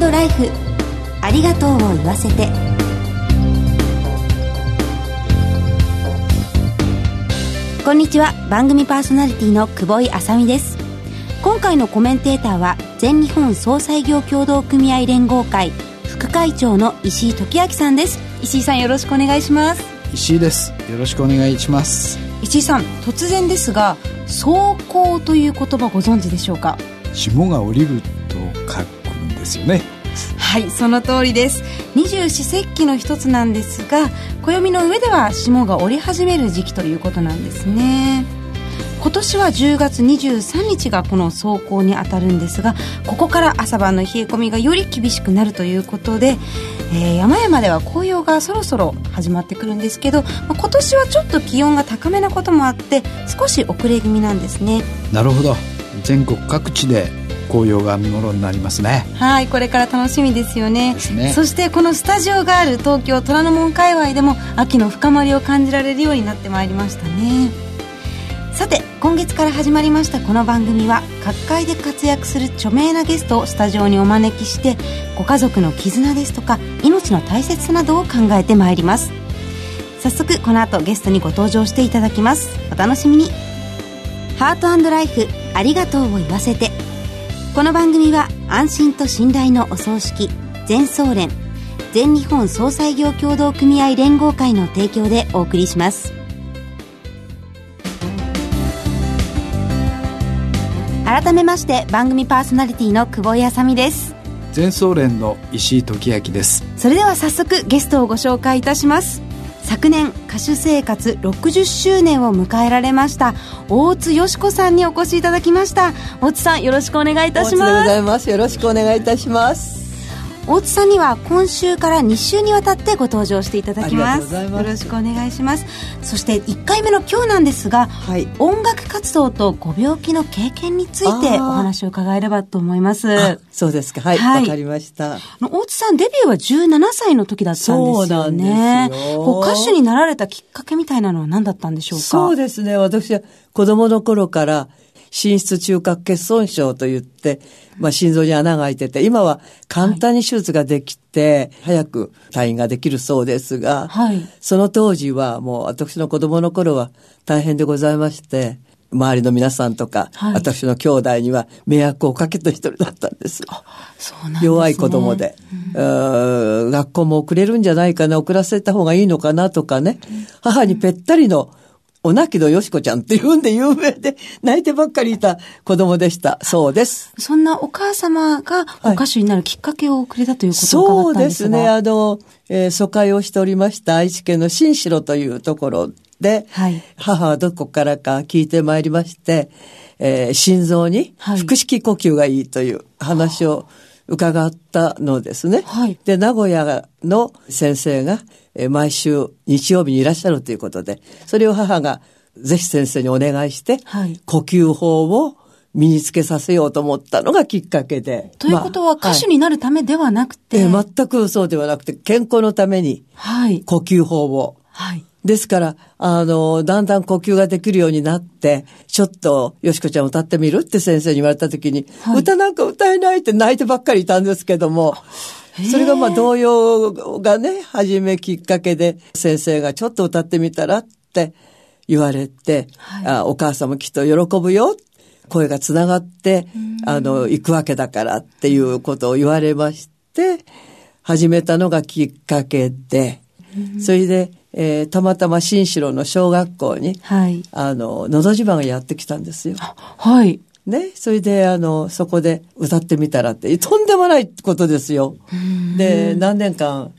ライフ。ありがとうを言わせて。こんにちは。番組パーソナリティの久保井あさみです。今回のコメンテーターは全日本総裁業協同組合連合会副会長の石井時明さんです。石井さんよろしくお願いします。石井です。よろしくお願いします。石井さん突然ですが走行という言葉ご存知でしょうか？霜が降りるですよね。はいその通りです。二十四節気の一つなんですが暦の上では霜が降り始める時期ということなんですね。今年は10月23日がこの走行にあたるんですがここから朝晩の冷え込みがより厳しくなるということで、えー、山々では紅葉がそろそろ始まってくるんですけど、まあ、今年はちょっと気温が高めなこともあって少し遅れ気味なんですね。なるほど。全国各地で紅葉が見頃になりますねはいこれから楽しみですよね、ね、そしてこのスタジオがある東京虎ノ門界隈でも秋の深まりを感じられるようになってまいりましたね。さて今月から始まりましたこの番組は各界で活躍する著名なゲストをスタジオにお招きしてご家族の絆ですとか命の大切さなどを考えてまいります。早速この後ゲストにご登場していただきます。お楽しみに。ハートライフありがとうを言わせてこの番組は安心と信頼のお葬式全総連全日本総裁業協同組合連合会の提供でお送りします。改めまして番組パーソナリティの久保井あさみです。全総連の石井時明です。それでは早速ゲストをご紹介いたします昨年歌手生活60周年を迎えられました。大津よしこさんにお越しいただきました。大津さんよろしくお願いいたします。よろしくお願いいたします。大津さんには今週から2週にわたってご登場していただきます。よろしくお願いします。そして1回目の今日なんですが、はい、音楽活動とご病気の経験についてお話を伺えればと思います。そうですか。はい。わ、はい、かりました。大津さんデビューは17歳の時だったんですよね。こう歌手になられたきっかけみたいなのは何だったんでしょうか？そうですね。私は子供の頃から心室中核欠損症と言って、まあ、心臓に穴が開いてて、今は簡単に手術ができて、早く退院ができるそうですが、はい、その当時はもう私の子供の頃は大変でございまして、周りの皆さんとか、はい、私の兄弟には迷惑をかけた一人だったんです。ですね、弱い子供で、うん、学校も遅れるんじゃないかな、遅らせた方がいいのかなとかね、母にぺったりのおなきのよしこちゃんっていうんで有名で、泣いてばっかりいた子供でした。そうです。そんなお母様がお歌手になるきっかけをくれたということを伺ったんですそうですね。あの、えー、疎開をしておりました愛知県の新城というところで、はい、母はどこからか聞いてまいりまして、えー、心臓に腹式呼吸がいいという話を伺ったのですね。はい、で、名古屋の先生が、え毎週日曜日にいらっしゃるということで、それを母がぜひ先生にお願いして、はい、呼吸法を身につけさせようと思ったのがきっかけで。ということは、歌手になるためではなくて、まあ、全くそうではなくて、健康のために、呼吸法を。はい。ですから、あの、だんだん呼吸ができるようになって、ちょっと、よしこちゃん歌ってみるって先生に言われた時に、はい、歌なんか歌えないって泣いてばっかりいたんですけども、それがまあ童謡がね、初めきっかけで、先生がちょっと歌ってみたらって言われて、はい、あお母さんもきっと喜ぶよ。声がつながって、あの、行くわけだからっていうことを言われまして、始めたのがきっかけで、それで、えー、たまたま新城の小学校に、はい、あの、のど自慢がやってきたんですよ。はい。ね、それで、あの、そこで歌ってみたらって、とんでもないことですよ。で、何年間、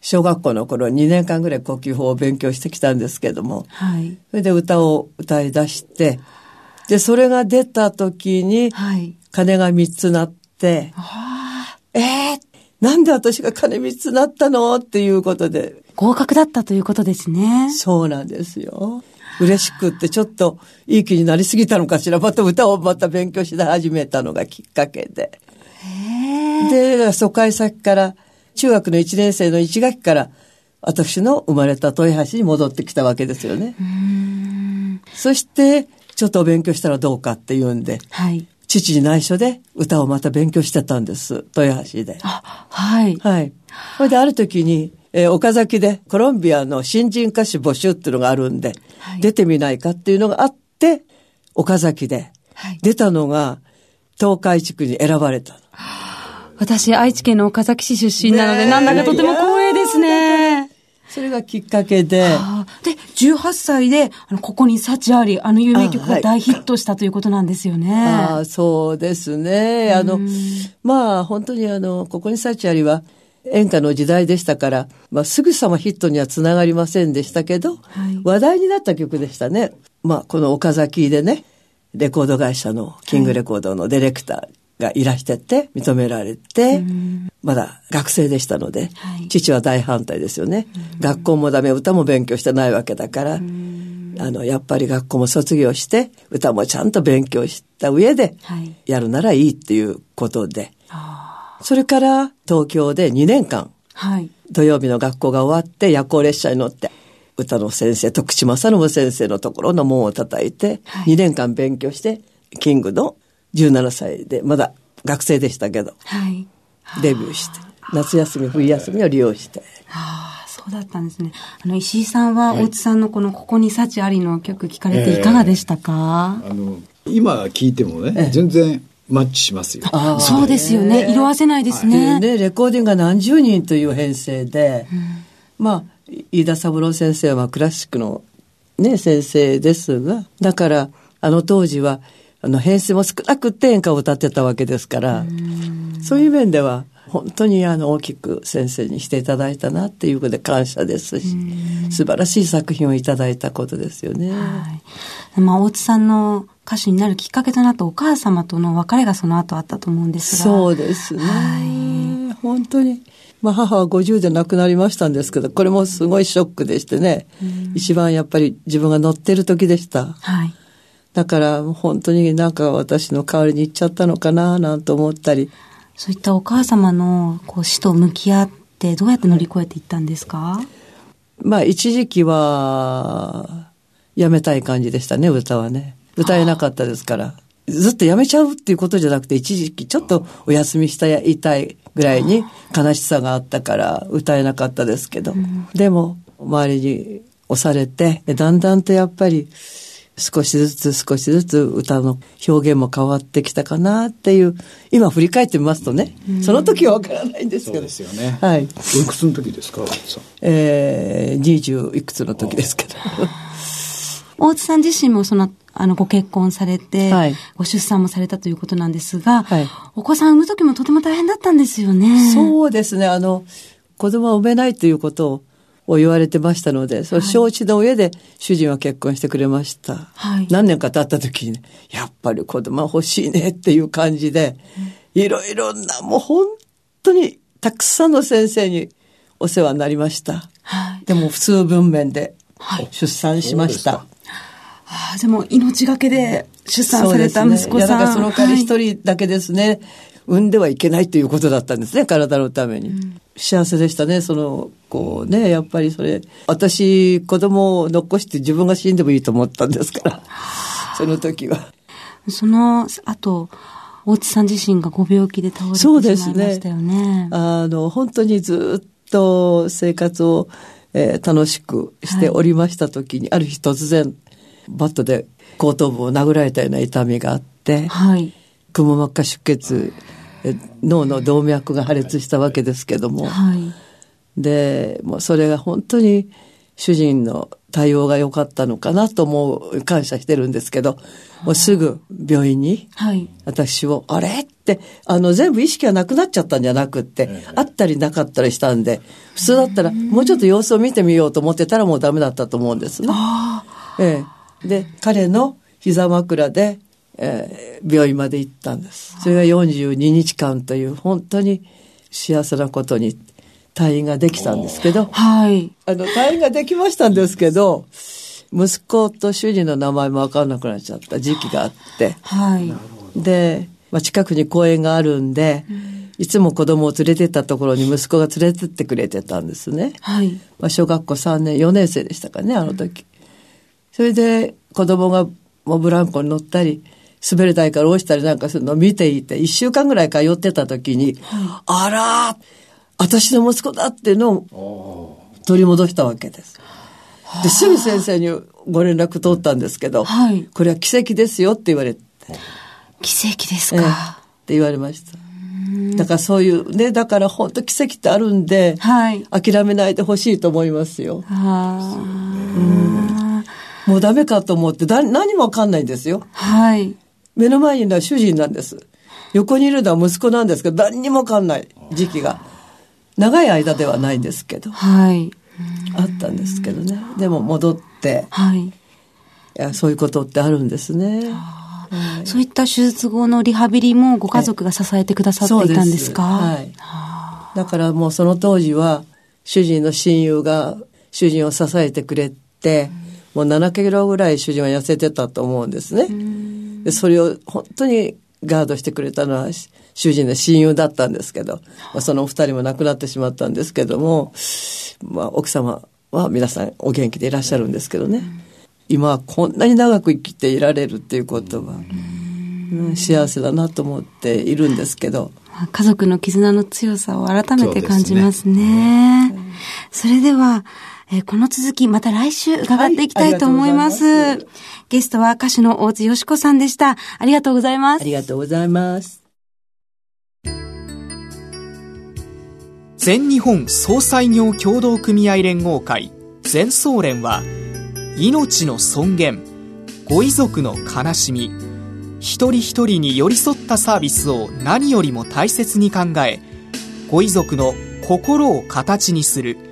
小学校の頃2年間ぐらい呼吸法を勉強してきたんですけども、はい、それで歌を歌い出して、で、それが出た時に、鐘が3つ鳴って、はい、えー、なんで私が鐘3つ鳴ったのっていうことで。合格だったということですね。そうなんですよ。嬉しくってちょっといい気になりすぎたのかしら。また歌をまた勉強し始めたのがきっかけで。で、疎開先から中学の1年生の1学期から私の生まれた豊橋に戻ってきたわけですよね。そして、ちょっとお勉強したらどうかって言うんで、はい、父に内緒で歌をまた勉強してたんです。豊橋で。あ、はい。はい。それである時に、えー、岡崎でコロンビアの新人歌手募集っていうのがあるんで、はい、出てみないかっていうのがあって、岡崎で出たのが東海地区に選ばれた。私、愛知県の岡崎市出身なので、なんだかとても光栄ですね。それがきっかけで。で、18歳で、あの、ここに幸あり、あの有名曲が大ヒットしたということなんですよね。あ、はい、そうですね。あの、まあ、本当にあの、ここに幸ありは、演歌の時代でしたから、まあ、すぐさまヒットにはつながりませんでしたけど、はい、話題になった曲でしたね。まあ、この岡崎でね、レコード会社のキングレコードのディレクターがいらしてて、認められて、まだ学生でしたので、はい、父は大反対ですよね。学校もダメ、歌も勉強してないわけだから、あの、やっぱり学校も卒業して、歌もちゃんと勉強した上で、やるならいいっていうことで、はい、それから東京で2年間、はい、土曜日の学校が終わって夜行列車に乗って、歌の先生、徳島正信先生のところの門を叩いて、はい、2年間勉強して、キングの17歳で、まだ学生でしたけど、はい、デビューして、夏休み、冬休みを利用して。はあ、そうだったんですね。あの、石井さんは、大津さんのこの、ここに幸ありの曲聞かれていかがでしたか、えー、あの、今聞いてもね、全然、マッチしますよ。そうですよね。色あせないですね。ね、レコーディングが何十人という編成で、うん、まあ、飯田三郎先生はクラシックのね、先生ですが、だから、あの当時は、あの、編成も少なくて演歌を歌ってたわけですから、そういう面では、本当にあの大きく先生にしていただいたなっていうことで感謝ですし、素晴らしい作品をいただいたことですよね。はい。まあ、大津さんの歌手になるきっかけとなったお母様との別れがその後あったと思うんですが。そうですね。はい、本当に。まあ母は50で亡くなりましたんですけど、これもすごいショックでしてね、一番やっぱり自分が乗ってる時でした。はい。だから本当になんか私の代わりに行っちゃったのかななんて思ったり。そういったお母様のこう死と向き合ってどうやって乗り越えていったんですか？まあ一時期はやめたい感じでしたね、歌はね。歌えなかったですから。ずっとやめちゃうっていうことじゃなくて、一時期ちょっとお休みしたいたいぐらいに悲しさがあったから歌えなかったですけど、うん、でも周りに押されて、だんだんとやっぱり少しずつ少しずつ歌の表現も変わってきたかなっていう、今振り返ってみますとね、うん、その時はわからないんですけど。そうですよね。はい。おいくつの時ですか、えー、20いくつの時ですけど。大津さん自身もそのあの、ご結婚されて、はい、ご出産もされたということなんですが、はい、お子さん産む時もとても大変だったんですよね。そうですね。あの、子供は産めないということを言われてましたので、その承知の上で主人は結婚してくれました。はい、何年か経った時に、ね、やっぱり子供は欲しいねっていう感じで、いろいろな、もう本当にたくさんの先生にお世話になりました。はい、でも普通分娩で出産しました。ああ、でも命がけで出産された息子さん。ね、いや、だからその代わり一人だけですね、はい、産んではいけないということだったんですね、体のために。うん、幸せでしたね、その、こうね、やっぱりそれ、私、子供を残して自分が死んでもいいと思ったんですから、その時は。その後、大津さん自身がご病気で倒れてしまいましたよね。ね。あの、本当にずっと生活を、えー、楽しくしておりました時に、はい、ある日突然、バットで後頭部を殴られたような痛みがあって、はい、くも膜下出血、脳の動脈が破裂したわけですけども、はい、で、もうそれが本当に主人の対応が良かったのかなと思う、感謝してるんですけど、もうすぐ病院に、私を、あれって、あの、全部意識がなくなっちゃったんじゃなくって、あったりなかったりしたんで、普通だったら、もうちょっと様子を見てみようと思ってたらもうダメだったと思うんですね。ええ。で、彼の膝枕で、えー、病院まで行ったんです。それが42日間という本当に幸せなことに退院ができたんですけど、はい。あの、退院ができましたんですけど、息子と主人の名前もわかんなくなっちゃった時期があって、はい。で、まあ、近くに公園があるんで、うん、いつも子供を連れてったところに息子が連れてってくれてたんですね。はい。まあ、小学校3年、4年生でしたかね、あの時。それで子供がもうブランコに乗ったり、滑り台から落ちたりなんかするのを見ていて、一週間ぐらい通ってた時に、あら私の息子だっていうのを取り戻したわけです。で、すぐ先生にご連絡取ったんですけど、はい、これは奇跡ですよって言われて。奇跡ですか、えー、って言われました。だからそういうね、だから本当奇跡ってあるんで、はい、諦めないでほしいと思いますよ。はうん、もうダメかと思ってだ何もわかんないんですよ。はい。目の前にいるのは主人なんです。横にいるのは息子なんですけど、何にもわかんない時期が。長い間ではないんですけど。はい。あったんですけどね。でも戻って、はい。いや、そういうことってあるんですね。はい、そういった手術後のリハビリもご家族が支えてくださっていたんですか、はい、だからもうその当時は、主人の親友が主人を支えてくれて、もう7キロぐらい主人は痩せてたと思うんですね。でそれを本当にガードしてくれたのは主人の親友だったんですけど、まあ、そのお二人も亡くなってしまったんですけども、まあ、奥様は皆さんお元気でいらっしゃるんですけどね、今はこんなに長く生きていられるっていうことは、うん、幸せだなと思っているんですけど。家族の絆の強さを改めて感じますね。そ、ね、それでは、えー、この続きまた来週伺っていきたいと思います。はい、ますゲストは歌手の大津よしこさんでした。ありがとうございます。ありがとうございます。全日本総裁業協同組合連合会全総連は命の尊厳ご遺族の悲しみ一人一人に寄り添ったサービスを何よりも大切に考えご遺族の心を形にする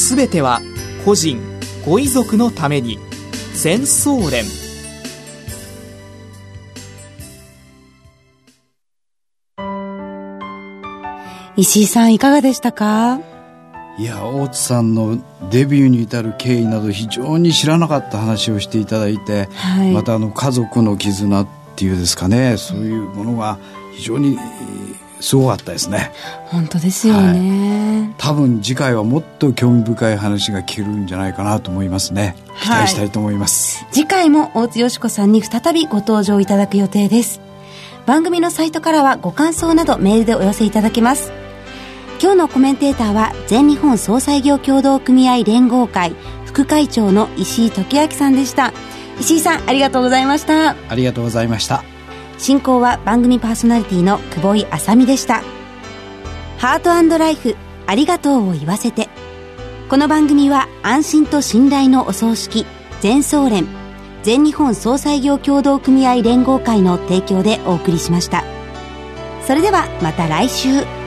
すべては個人ご遺族のために。全総連。石井さんいかがでしたか？いや大津さんのデビューに至る経緯など非常に知らなかった話をしていただいて、はい、またあの家族の絆っていうですかねそういうものが非常にすごかったですね。本当ですよね、はい、多分次回はもっと興味深い話が聞けるんじゃないかなと思いますね。期待したいと思います、はい、次回も大津よし子さんに再びご登場いただく予定です。番組のサイトからはご感想などメールでお寄せいただけます。今日のコメンテーターは全日本総裁業協同組合連合会副会長の石井時明さんでした。石井さんありがとうございました。ありがとうございました進行は番組パーソナリティの久保井あさみでした。ハートライフありがとうを言わせて。この番組は安心と信頼のお葬式全総連全日本総裁業協同組合連合会の提供でお送りしました。それではまた来週。